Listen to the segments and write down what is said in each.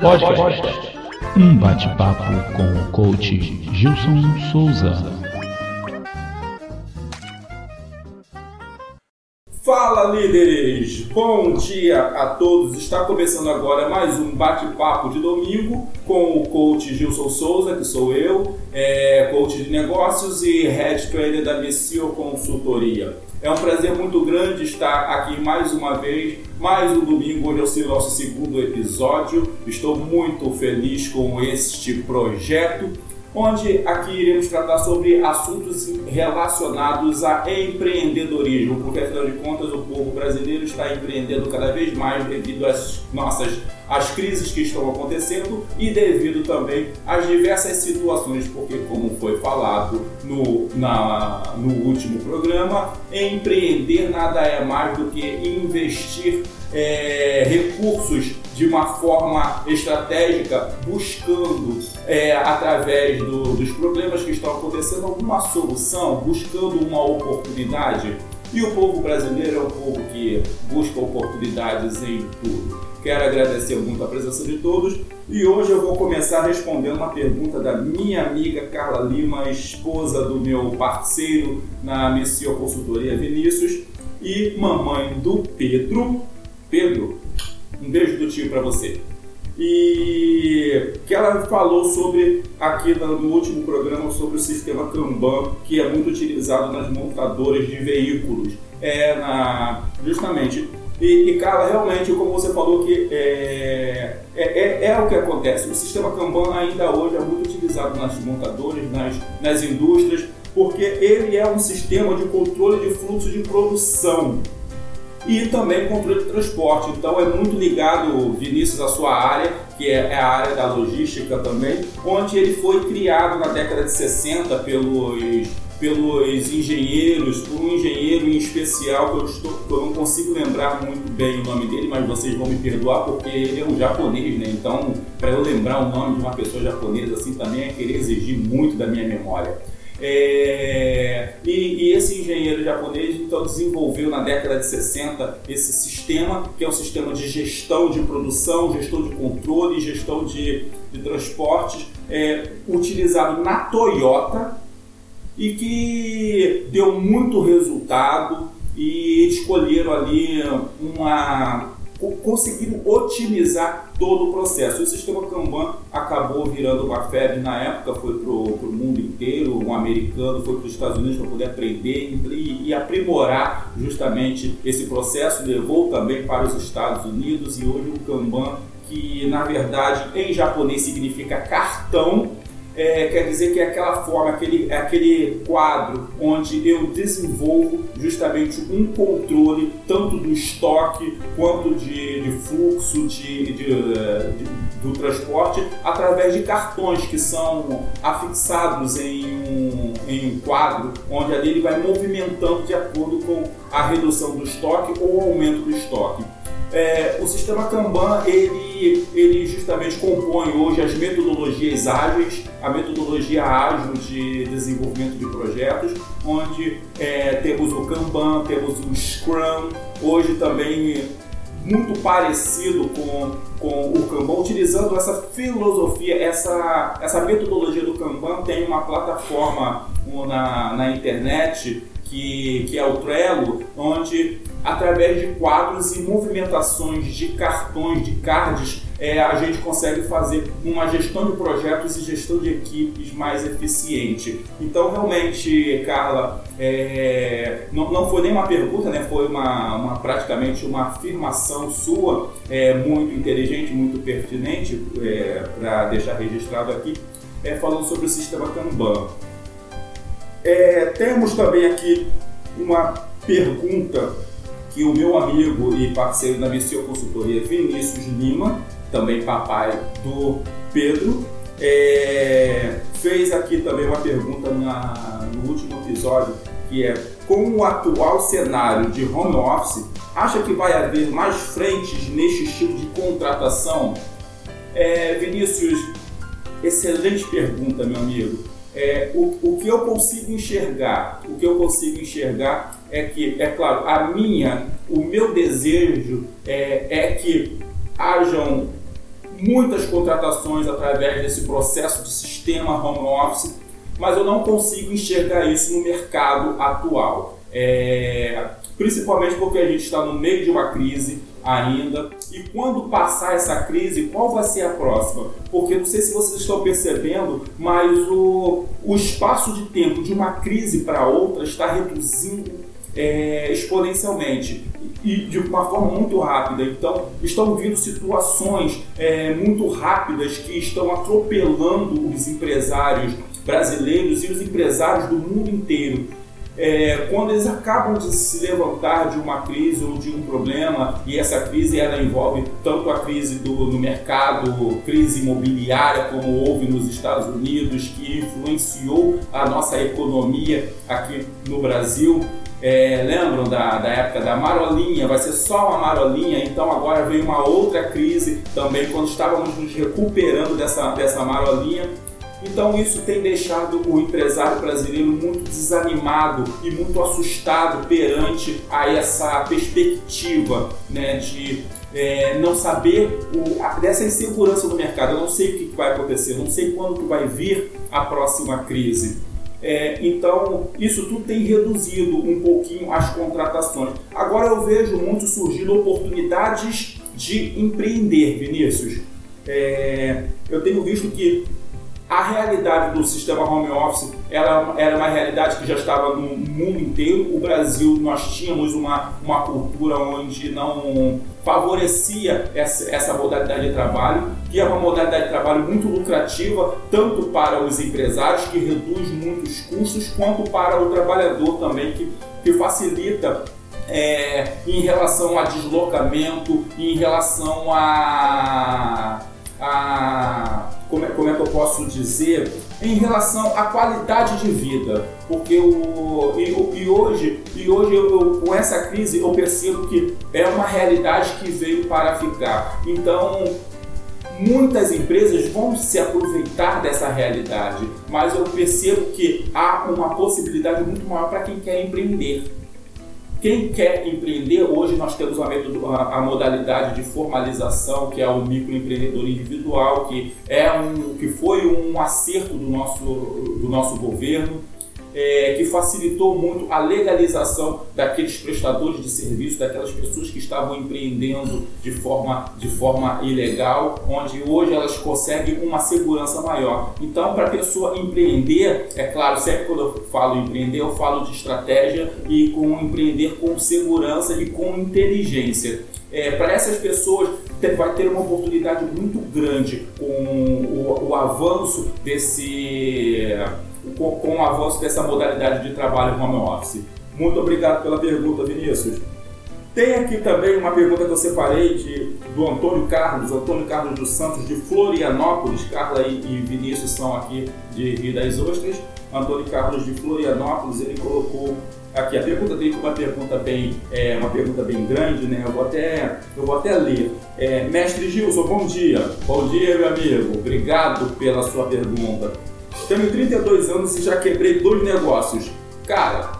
Podcast. Um bate-papo com o coach Gilson Souza. Fala líderes! Bom dia a todos! Está começando agora mais um bate-papo de domingo com o coach Gilson Souza, que sou eu, é, coach de negócios e head trainer da Messio Consultoria. É um prazer muito grande estar aqui mais uma vez, mais um domingo, hoje é o nosso segundo episódio. Estou muito feliz com este projeto onde aqui iremos tratar sobre assuntos relacionados a empreendedorismo, porque afinal de contas o povo brasileiro está empreendendo cada vez mais devido às nossas às crises que estão acontecendo e devido também às diversas situações, porque como foi falado no, na, no último programa, empreender nada é mais do que investir é, recursos de uma forma estratégica, buscando, é, através do, dos problemas que estão acontecendo, alguma solução, buscando uma oportunidade. E o povo brasileiro é um povo que busca oportunidades em tudo. Quero agradecer muito a presença de todos e hoje eu vou começar respondendo uma pergunta da minha amiga Carla Lima, esposa do meu parceiro na Missio Consultoria Vinícius e mamãe do Pedro. Pedro, um beijo do tio para você. E que ela falou sobre aqui no último programa sobre o sistema Kanban, que é muito utilizado nas montadoras de veículos. É na justamente e, e cara, realmente, como você falou, que é, é, é, é, o que acontece. O sistema Kanban ainda hoje é muito utilizado nas montadoras, nas, nas indústrias, porque ele é um sistema de controle de fluxo de produção e também controle de transporte. Então é muito ligado, Vinícius, à sua área, que é, é a área da logística também, onde ele foi criado na década de 60 pelos pelos engenheiros, por um engenheiro em especial que eu, estou, que eu não consigo lembrar muito bem o nome dele, mas vocês vão me perdoar porque ele é um japonês, né? Então, para eu lembrar o nome de uma pessoa japonesa assim também é querer exigir muito da minha memória. É, e, e, esse engenheiro japonês então desenvolveu na década de 60 esse sistema, que é um sistema de gestão de produção, gestão de controle, gestão de, de transportes, é, utilizado na Toyota e que deu muito resultado e escolheram ali uma conseguiram otimizar todo o processo. O sistema Kanban acabou virando uma febre na época, foi para o mundo inteiro, um americano foi para os Estados Unidos para poder aprender e, e, aprimorar justamente esse processo, levou também para os Estados Unidos e hoje o Kanban, que na verdade em japonês significa cartão, é, quer dizer que é aquela forma, aquele, é aquele quadro onde eu desenvolvo justamente um controle tanto do estoque quanto de, de fluxo de, de, de, do transporte através de cartões que são afixados em um, em um quadro onde ali ele vai movimentando de acordo com a redução do estoque ou o aumento do estoque. É, o sistema Kanban ele, ele justamente compõe hoje as metodologias ágeis, a metodologia ágil de desenvolvimento de projetos, onde é, temos o Kanban, temos o Scrum, hoje também muito parecido com, com o Kanban, utilizando essa filosofia, essa, essa metodologia do Kanban tem uma plataforma na, na internet que, que é o Trello, onde através de quadros e movimentações de cartões, de cards, é, a gente consegue fazer uma gestão de projetos e gestão de equipes mais eficiente. Então, realmente, Carla, é, não, não foi nem uma pergunta, né? foi uma, uma praticamente uma afirmação sua, é, muito inteligente, muito pertinente, é, para deixar registrado aqui, é, falando sobre o sistema Kanban. É, temos também aqui uma pergunta que o meu amigo e parceiro da Missio Consultoria, Vinícius Lima, também papai do Pedro, é, fez aqui também uma pergunta na, no último episódio, que é com o atual cenário de home office, acha que vai haver mais frentes neste estilo de contratação? É, Vinícius, excelente pergunta, meu amigo. É, o, o que eu consigo enxergar, o que eu consigo enxergar é que, é claro, a minha, o meu desejo é, é que hajam muitas contratações através desse processo de sistema home office, mas eu não consigo enxergar isso no mercado atual. É, principalmente porque a gente está no meio de uma crise ainda. E quando passar essa crise, qual vai ser a próxima? Porque não sei se vocês estão percebendo, mas o, o espaço de tempo de uma crise para outra está reduzindo é, exponencialmente e de uma forma muito rápida. Então, estão vindo situações é, muito rápidas que estão atropelando os empresários brasileiros e os empresários do mundo inteiro é, quando eles acabam de se levantar de uma crise ou de um problema, e essa crise ela envolve tanto a crise do, no mercado, crise imobiliária, como houve nos Estados Unidos, que influenciou a nossa economia aqui no Brasil. É, lembram da, da época da marolinha? Vai ser só uma marolinha, então agora veio uma outra crise também, quando estávamos nos recuperando dessa, dessa marolinha então isso tem deixado o empresário brasileiro muito desanimado e muito assustado perante a essa perspectiva né, de é, não saber o, a, dessa insegurança no mercado. Eu não sei o que vai acontecer, não sei quando vai vir a próxima crise. É, então, isso tudo tem reduzido um pouquinho as contratações. Agora eu vejo muito surgindo oportunidades de empreender, Vinícius. É, eu tenho visto que a realidade do sistema home office ela era uma realidade que já estava no mundo inteiro. O Brasil, nós tínhamos uma, uma cultura onde não favorecia essa, essa modalidade de trabalho, que é uma modalidade de trabalho muito lucrativa, tanto para os empresários, que reduz muitos custos, quanto para o trabalhador também, que, que facilita é, em relação a deslocamento, em relação a, a como é, como é que eu posso dizer, em relação à qualidade de vida. Porque o, e, e hoje, e hoje eu, com essa crise eu percebo que é uma realidade que veio para ficar. Então, muitas empresas vão se aproveitar dessa realidade, mas eu percebo que há uma possibilidade muito maior para quem quer empreender. Quem quer empreender, hoje nós temos a, a, modalidade de formalização, que é o microempreendedor individual, que, é um, que foi um acerto do nosso, do nosso governo é, que facilitou muito a legalização daqueles prestadores de serviço, daquelas pessoas que estavam empreendendo de forma, de forma ilegal, onde hoje elas conseguem uma segurança maior. Então, para a pessoa empreender, é claro, sempre quando eu falo empreender, eu falo de estratégia e com empreender com segurança e com inteligência. É, para essas pessoas vai ter uma oportunidade muito grande com o, o avanço desse com, o avanço dessa modalidade de trabalho home office. Muito obrigado pela pergunta, Vinícius. Tem aqui também uma pergunta que eu separei de, do Antônio Carlos, Antônio Carlos dos Santos, de Florianópolis. Carla e, e Vinícius são aqui de Rio das Ostras. Antônio Carlos de Florianópolis, ele colocou aqui a pergunta dele uma pergunta bem é, uma pergunta bem grande né eu vou até eu vou até ler é, mestre Gilson bom dia bom dia meu amigo obrigado pela sua pergunta tenho 32 anos e já quebrei dois negócios. Cara,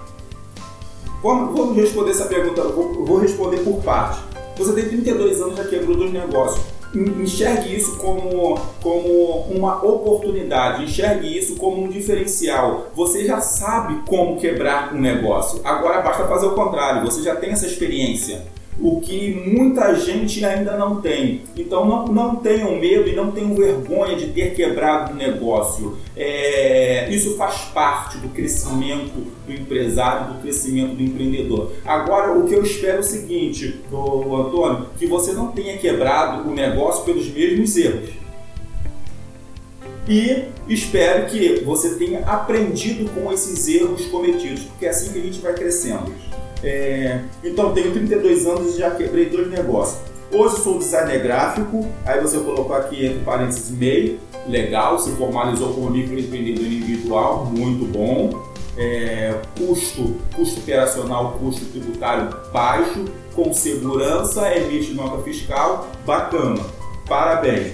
vamos, vamos responder essa pergunta, vou, vou responder por parte. Você tem 32 anos e já quebrou dois negócios enxergue isso como, como uma oportunidade, enxergue isso como um diferencial. Você já sabe como quebrar um negócio. Agora basta fazer o contrário, você já tem essa experiência o que muita gente ainda não tem. Então não, não tenham medo e não tenham vergonha de ter quebrado um negócio. É, isso faz parte do crescimento do empresário, do crescimento do empreendedor. Agora, o que eu espero é o seguinte, do Antônio, que você não tenha quebrado o negócio pelos mesmos erros. E espero que você tenha aprendido com esses erros cometidos, porque é assim que a gente vai crescendo. É, então, tenho 32 anos e já quebrei dois negócios. Hoje sou designer gráfico, aí você colocou aqui entre parênteses MEI, legal, se formalizou como microempreendedor individual, muito bom. É, custo, custo operacional, custo tributário baixo, com segurança, emite nota fiscal, bacana, parabéns.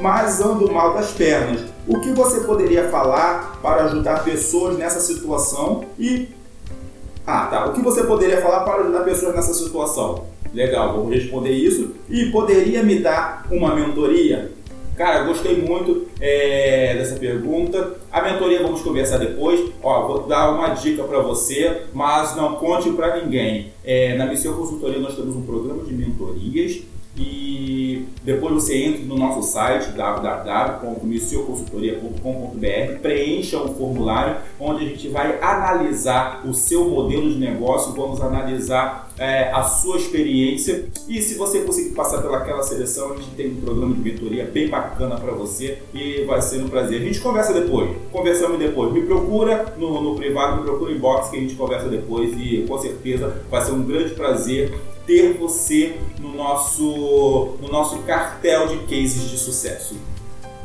Mas ando mal das pernas. O que você poderia falar para ajudar pessoas nessa situação e Ah, tá. O que você poderia falar para ajudar pessoas nessa situação? Legal, vou responder isso. E poderia me dar uma mentoria? Cara, gostei muito é, dessa pergunta. A mentoria vamos conversar depois. Ó, vou dar uma dica para você, mas não conte para ninguém. É, na Missão Consultoria nós temos um programa de mentorias e depois você entra no nosso site www.missioconsultoria.com.br, preencha um formulário onde a gente vai analisar o seu modelo de negócio, vamos analisar é, a sua experiência e se você conseguir passar pelaquela seleção, a gente tem um programa de mentoria bem bacana para você e vai ser um prazer. A gente conversa depois, conversamos depois. Me procura no, no privado, me procura em box que a gente conversa depois e com certeza vai ser um grande prazer ter você no nosso, no nosso cartel de cases de sucesso.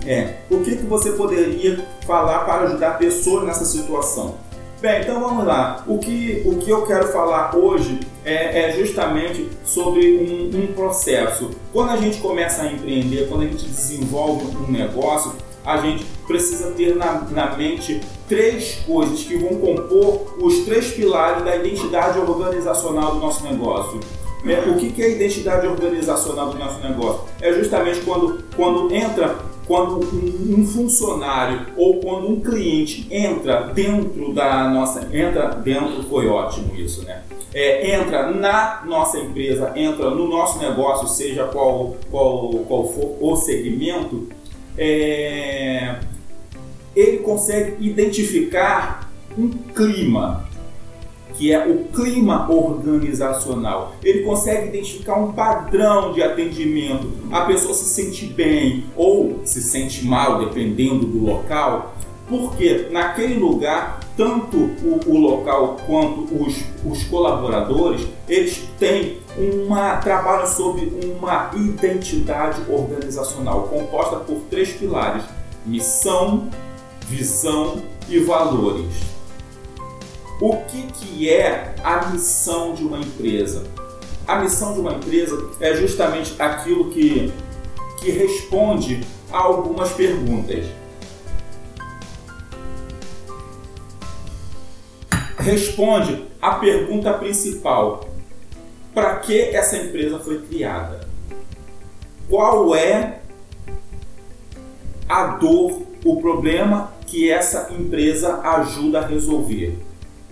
É, o que, que você poderia falar para ajudar pessoas nessa situação? Bem, então vamos lá. O que, o que eu quero falar hoje é, é justamente sobre um, um, processo. Quando a gente começa a empreender, quando a gente desenvolve um negócio, a gente precisa ter na, na mente três coisas que vão compor os três pilares da identidade organizacional do nosso negócio. É, o que é a identidade organizacional do nosso negócio? É justamente quando, quando entra, quando um funcionário ou quando um cliente entra dentro da nossa, entra dentro, foi ótimo isso, né? É, entra na nossa empresa, entra no nosso negócio, seja qual, qual, qual for o segmento, é, ele consegue identificar um clima, que é o clima organizacional. Ele consegue identificar um padrão de atendimento. A pessoa se sente bem ou se sente mal, dependendo do local, porque naquele lugar tanto o, o local quanto os, os, colaboradores eles têm uma trabalho sobre uma identidade organizacional composta por três pilares: missão, visão e valores. O que, que é a missão de uma empresa? A missão de uma empresa é justamente aquilo que, que responde a algumas perguntas. Responde a pergunta principal: para que essa empresa foi criada? Qual é a dor, o problema que essa empresa ajuda a resolver?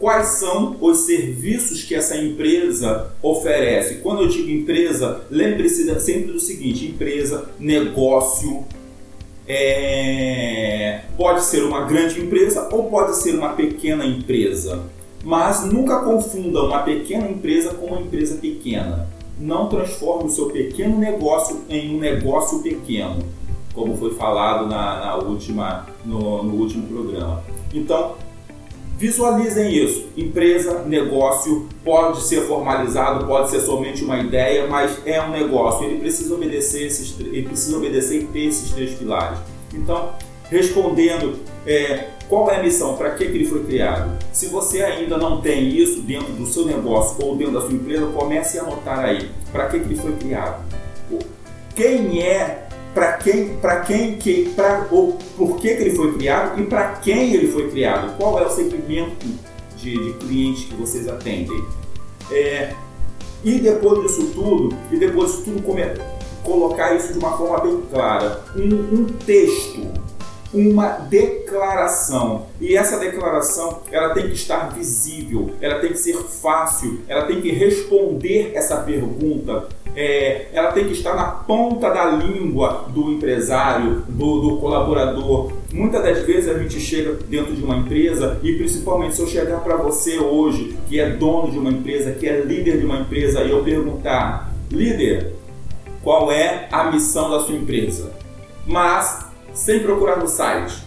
Quais são os serviços que essa empresa oferece. Quando eu digo empresa, lembre-se sempre do seguinte: empresa, negócio. É... pode ser uma grande empresa ou pode ser uma pequena empresa. Mas nunca confunda uma pequena empresa com uma empresa pequena. Não transforme o seu pequeno negócio em um negócio pequeno, como foi falado na, na última, no, no último programa. Então, Visualizem isso. Empresa, negócio, pode ser formalizado, pode ser somente uma ideia, mas é um negócio. Ele precisa obedecer esses, ele precisa obedecer e ter esses três pilares. Então, respondendo é, qual é a missão, para que, que ele foi criado. Se você ainda não tem isso dentro do seu negócio ou dentro da sua empresa, comece a anotar aí para que, que ele foi criado. Quem é para quem, para quem que, para ou por que, que ele foi criado e para quem ele foi criado. Qual é o segmento de, de clientes que vocês atendem? É, e depois disso tudo, e depois disso tudo colocar isso de uma forma bem clara, um, um texto uma declaração. E essa declaração, ela tem que estar visível, ela tem que ser fácil, ela tem que responder essa pergunta. É, ela tem que estar na ponta da língua do empresário, do, do colaborador. Muitas das vezes a gente chega dentro de uma empresa e principalmente se eu chegar para você hoje, que é dono de uma empresa, que é líder de uma empresa, e eu perguntar, líder, qual é a missão da sua empresa? Mas sem procurar no site,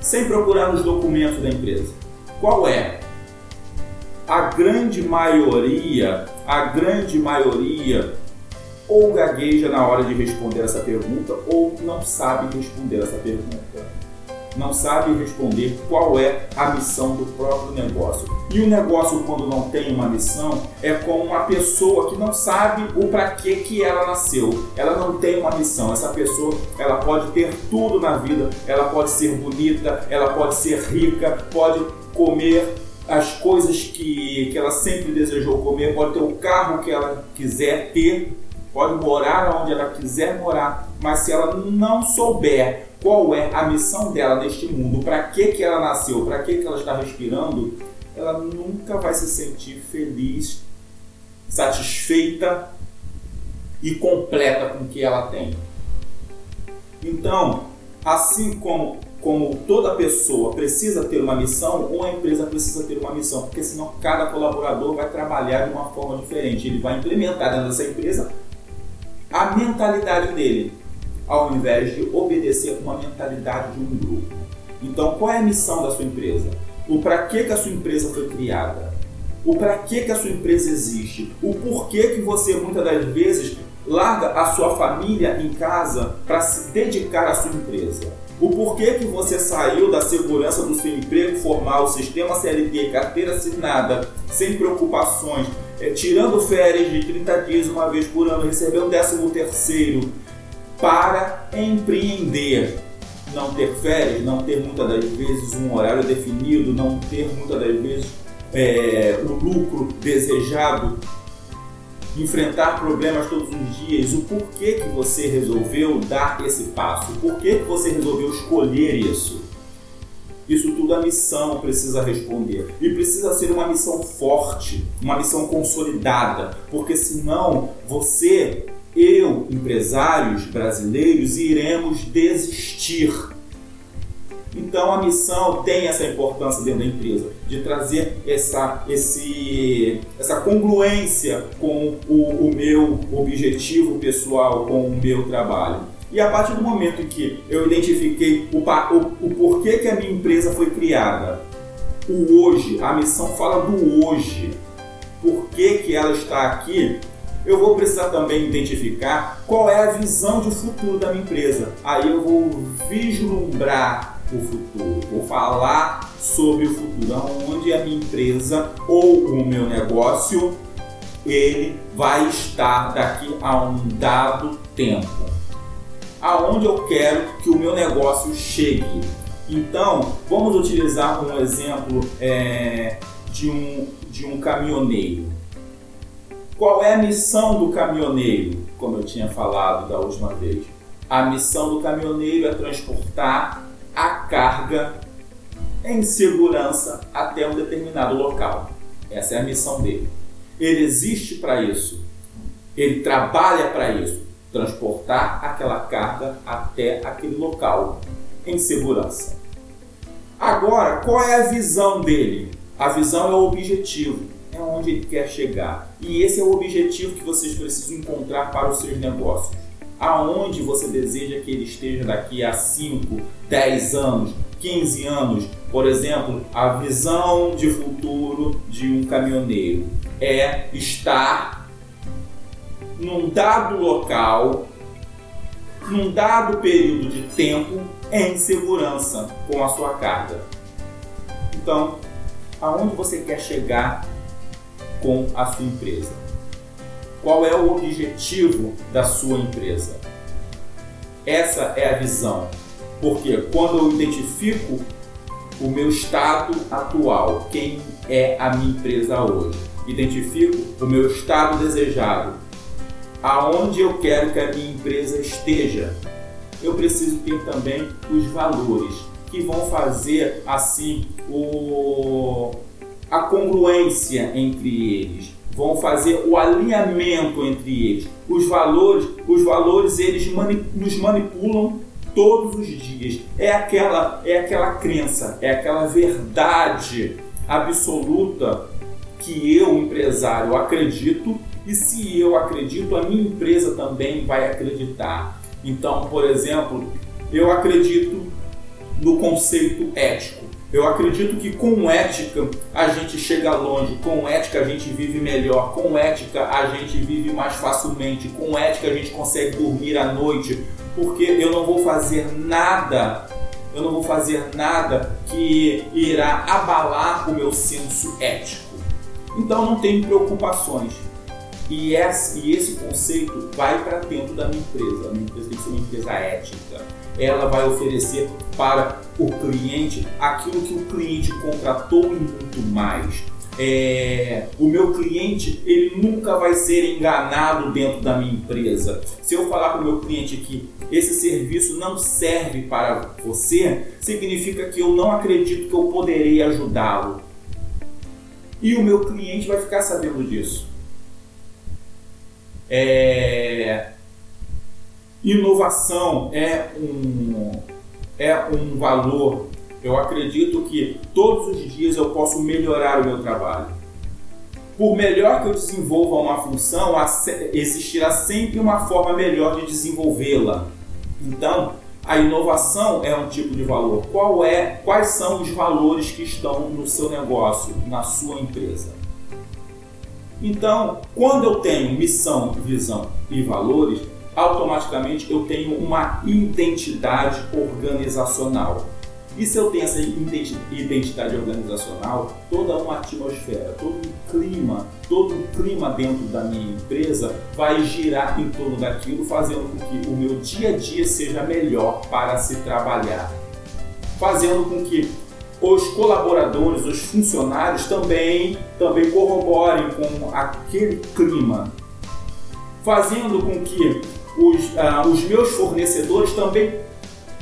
sem procurar nos documentos da empresa. Qual é? A grande maioria, a grande maioria ou gagueja na hora de responder essa pergunta ou não sabe responder essa pergunta não sabe responder qual é a missão do próprio negócio. E o negócio, quando não tem uma missão, é como uma pessoa que não sabe o para que que ela nasceu. Ela não tem uma missão. Essa pessoa, ela pode ter tudo na vida. Ela pode ser bonita, ela pode ser rica, pode comer as coisas que, que ela sempre desejou comer, pode ter o carro que ela quiser ter, pode morar onde ela quiser morar, mas se ela não souber qual é a missão dela neste mundo, para que, que ela nasceu, para que, que ela está respirando, ela nunca vai se sentir feliz, satisfeita e completa com o que ela tem. Então, assim como, como toda pessoa precisa ter uma missão, uma empresa precisa ter uma missão, porque senão cada colaborador vai trabalhar de uma forma diferente. Ele vai implementar dentro dessa empresa a mentalidade dele, ao invés de obedecer uma mentalidade de um grupo. Então, qual é a missão da sua empresa? O para que, que a sua empresa foi criada? O para que, que a sua empresa existe? O porquê que você muitas das vezes larga a sua família em casa para se dedicar à sua empresa? O porquê que você saiu da segurança do seu emprego formal, sistema CLT, carteira assinada, sem preocupações, é, tirando férias de 30 dias uma vez por ano, recebendo 13 terceiro, para empreender? Não ter férias, não ter muitas das vezes um horário definido, não ter muitas das vezes é, o lucro desejado enfrentar problemas todos os dias, o porquê que você resolveu dar esse passo, o porquê que você resolveu escolher isso. Isso tudo a missão precisa responder. E precisa ser uma missão forte, uma missão consolidada, porque senão você, eu, empresários brasileiros, iremos desistir então a missão tem essa importância dentro da empresa, de trazer essa, esse, essa congruência com o, o meu objetivo pessoal, com o meu trabalho. E a partir do momento em que eu identifiquei o, o, o porquê que a minha empresa foi criada, o hoje, a missão fala do hoje, por que, que ela está aqui, eu vou precisar também identificar qual é a visão de futuro da minha empresa. Aí eu vou vislumbrar o futuro, vou falar sobre o futuro, onde a minha empresa ou o meu negócio ele vai estar daqui a um dado tempo. Aonde eu quero que o meu negócio chegue. Então, vamos utilizar um exemplo é, de, um, de um caminhoneiro. Qual é a missão do caminhoneiro? Como eu tinha falado da última vez. A missão do caminhoneiro é transportar a carga em segurança até um determinado local. Essa é a missão dele. Ele existe para isso. Ele trabalha para isso, transportar aquela carga até aquele local em segurança. Agora, qual é a visão dele? A visão é o objetivo, é onde ele quer chegar. E esse é o objetivo que vocês precisam encontrar para os seus negócios aonde você deseja que ele esteja daqui a 5, 10 anos, 15 anos. Por exemplo, a visão de futuro de um caminhoneiro é estar num dado local, num dado período de tempo, em segurança com a sua carga. Então, aonde você quer chegar com a sua empresa? Qual é o objetivo da sua empresa? Essa é a visão. Porque quando eu identifico o meu estado atual, quem é a minha empresa hoje, identifico o meu estado desejado, aonde eu quero que a minha empresa esteja, eu preciso ter também os valores que vão fazer assim o a congruência entre eles vão fazer o alinhamento entre eles. Os valores, os valores eles mani nos manipulam todos os dias. É aquela, é aquela crença, é aquela verdade absoluta que eu, empresário, acredito e se eu acredito, a minha empresa também vai acreditar. Então, por exemplo, eu acredito no conceito ético. Eu acredito que com ética a gente chega longe, com ética a gente vive melhor, com ética a gente vive mais facilmente, com ética a gente consegue dormir à noite, porque eu não vou fazer nada, eu não vou fazer nada que irá abalar o meu senso ético. Então não tenho preocupações. E esse, conceito vai para dentro da minha empresa. A minha empresa tem que ser uma empresa ética. Ela vai oferecer para o cliente aquilo que o cliente contratou e muito mais. É, o meu cliente ele nunca vai ser enganado dentro da minha empresa. Se eu falar para o meu cliente que esse serviço não serve para você, significa que eu não acredito que eu poderei ajudá-lo. E o meu cliente vai ficar sabendo disso. É... Inovação é um, é um valor. Eu acredito que todos os dias eu posso melhorar o meu trabalho. Por melhor que eu desenvolva uma função, existirá sempre uma forma melhor de desenvolvê-la. Então, a inovação é um tipo de valor. Qual é, quais são os valores que estão no seu negócio, na sua empresa? Então, quando eu tenho missão, visão e valores, automaticamente eu tenho uma identidade organizacional. E se eu tenho essa identidade organizacional, toda uma atmosfera, todo um clima, todo um clima dentro da minha empresa vai girar em torno daquilo, fazendo com que o meu dia a dia seja melhor para se trabalhar. Fazendo com que os colaboradores, os funcionários também, também corroborem com aquele clima. Fazendo com que os, uh, os meus fornecedores também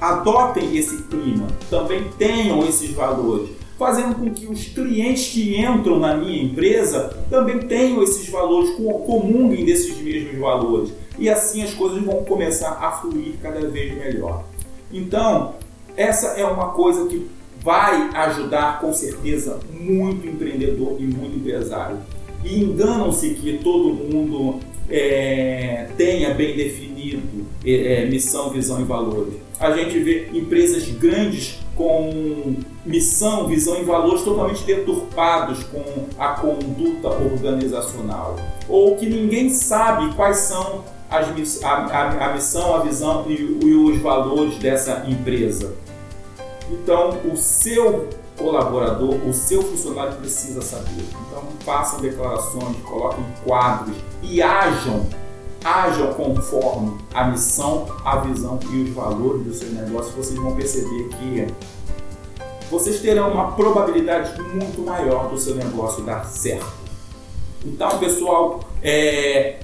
adotem esse clima, também tenham esses valores, fazendo com que os clientes que entram na minha empresa também tenham esses valores, comunguem desses mesmos valores. E assim as coisas vão começar a fluir cada vez melhor. Então, essa é uma coisa que vai ajudar com certeza muito empreendedor e muito empresário. E enganam-se que todo mundo é, tenha bem definido é, missão, visão e valores a gente vê empresas grandes com missão, visão e valores totalmente deturpados com a conduta organizacional, ou que ninguém sabe quais são as, a, a, a missão, a visão e, e os valores dessa empresa. Então, o seu colaborador, o seu funcionário precisa saber. Então, façam declarações, coloquem quadros e ajam hajam conforme a missão, a visão e os valores do seu negócio, vocês vão perceber que vocês terão uma probabilidade muito maior do seu negócio dar certo. Então, pessoal, é,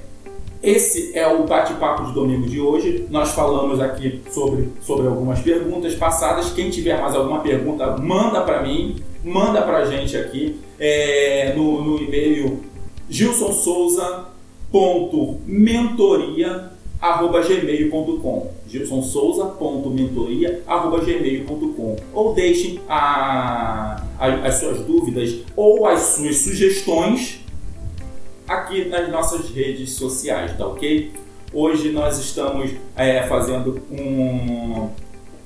esse é o bate-papo de domingo de hoje. Nós falamos aqui sobre, sobre algumas perguntas passadas. Quem tiver mais alguma pergunta, manda para mim, manda para a gente aqui é, no, no e-mail Gilson Souza gilsonsouza.mentoria.gmail.com gilsonsouza.mentoria.gmail.com ou deixem a, a, as suas dúvidas ou as suas sugestões aqui nas nossas redes sociais, tá ok? Hoje nós estamos é, fazendo um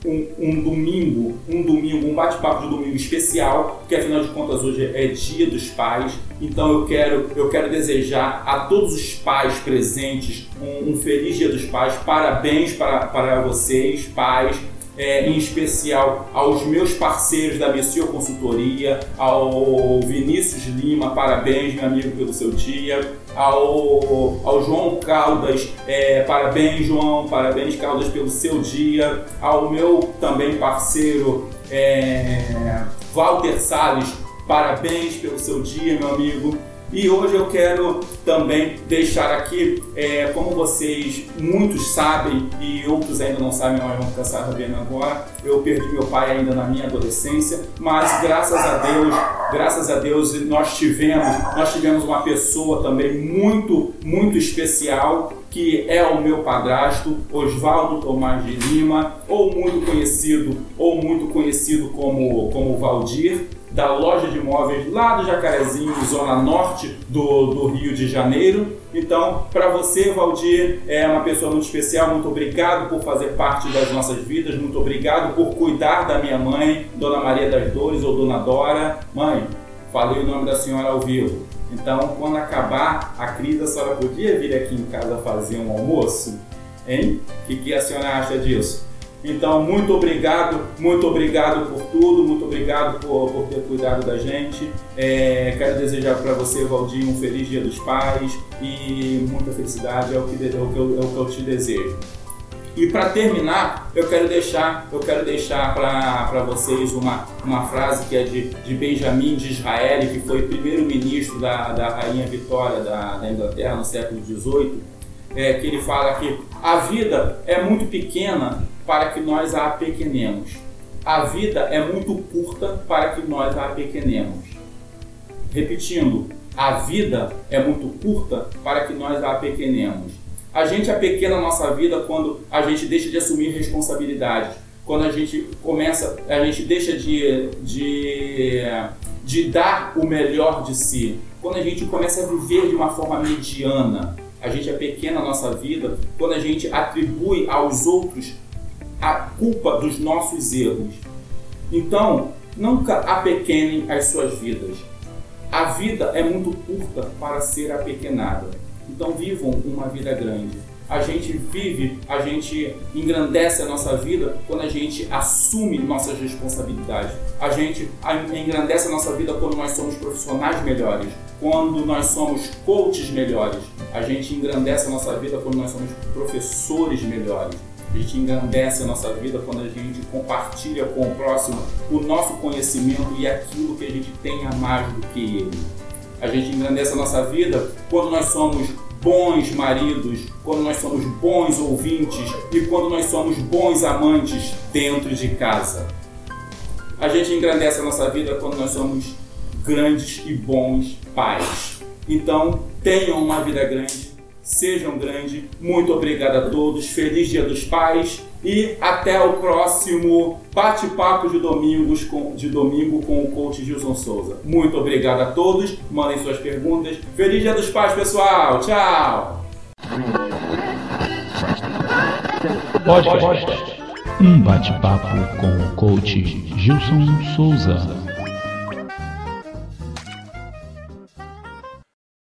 um, um, domingo, um domingo, um bate-papo de domingo especial, porque afinal de contas hoje é dia dos pais. Então eu quero, eu quero desejar a todos os pais presentes um, um feliz dia dos pais. Parabéns para, para vocês, pais é, em especial aos meus parceiros da Messio Consultoria, ao Vinícius Lima, parabéns, meu amigo, pelo seu dia, ao, ao João Caldas, é, parabéns, João, parabéns, Caldas, pelo seu dia, ao meu também parceiro é, Walter Salles, parabéns pelo seu dia, meu amigo. E hoje eu quero também deixar aqui, é, como vocês muitos sabem e outros ainda não sabem, mas vão ficar sabendo agora, eu perdi meu pai ainda na minha adolescência, mas graças a Deus, graças a Deus nós tivemos, nós tivemos uma pessoa também muito, muito especial que é o meu padrasto, Oswaldo Tomás de Lima, ou muito conhecido, ou muito conhecido como, como Valdir, da loja de imóveis lá do Jacarezinho, zona norte do, do Rio de Janeiro. Então, para você, Valdir, é uma pessoa muito especial. Muito obrigado por fazer parte das nossas vidas. Muito obrigado por cuidar da minha mãe, Dona Maria das Dores ou Dona Dora. Mãe, falei o nome da senhora ao vivo. Então, quando acabar a crise, a senhora podia vir aqui em casa fazer um almoço? Hein? O que, que a senhora acha disso? Então, muito obrigado, muito obrigado por tudo, muito obrigado por, por ter cuidado da gente. É, quero desejar para você, Valdir, um feliz Dia dos Pais e muita felicidade, é o que, é o que, eu, é o que eu te desejo. E para terminar, eu quero deixar, eu quero deixar para vocês uma, uma frase que é de, de Benjamin de Israel, que foi primeiro-ministro da, da Rainha Vitória da, da Inglaterra no século XVIII, é, que ele fala que a vida é muito pequena para que nós a apequenemos. A vida é muito curta para que nós a apequenemos. Repetindo, a vida é muito curta para que nós a apequenemos. A gente apequena a nossa vida quando a gente deixa de assumir responsabilidades, quando a gente começa, a gente deixa de, de, de dar o melhor de si, quando a gente começa a viver de uma forma mediana. A gente apequena a nossa vida quando a gente atribui aos outros a culpa dos nossos erros. Então, nunca apequenem as suas vidas. A vida é muito curta para ser apequenada. Então vivam uma vida grande. A gente vive, a gente engrandece a nossa vida quando a gente assume nossas responsabilidades. A gente engrandece a nossa vida quando nós somos profissionais melhores, quando nós somos coaches melhores. A gente engrandece a nossa vida quando nós somos professores melhores. A gente engrandece a nossa vida quando a gente compartilha com o próximo o nosso conhecimento e aquilo que a gente tem a mais do que ele a gente engrandece a nossa vida quando nós somos bons maridos, quando nós somos bons ouvintes e quando nós somos bons amantes dentro de casa. A gente engrandece a nossa vida quando nós somos grandes e bons pais. Então, tenham uma vida grande, sejam grandes. Muito obrigado a todos. Feliz Dia dos Pais e até o próximo bate-papo de domingos com, de domingo com o coach Gilson Souza. Muito obrigado a todos. Mandem suas perguntas. Feliz Dia dos Pais, pessoal. Tchau. Pode, pode. Um bate-papo com o coach Gilson Souza.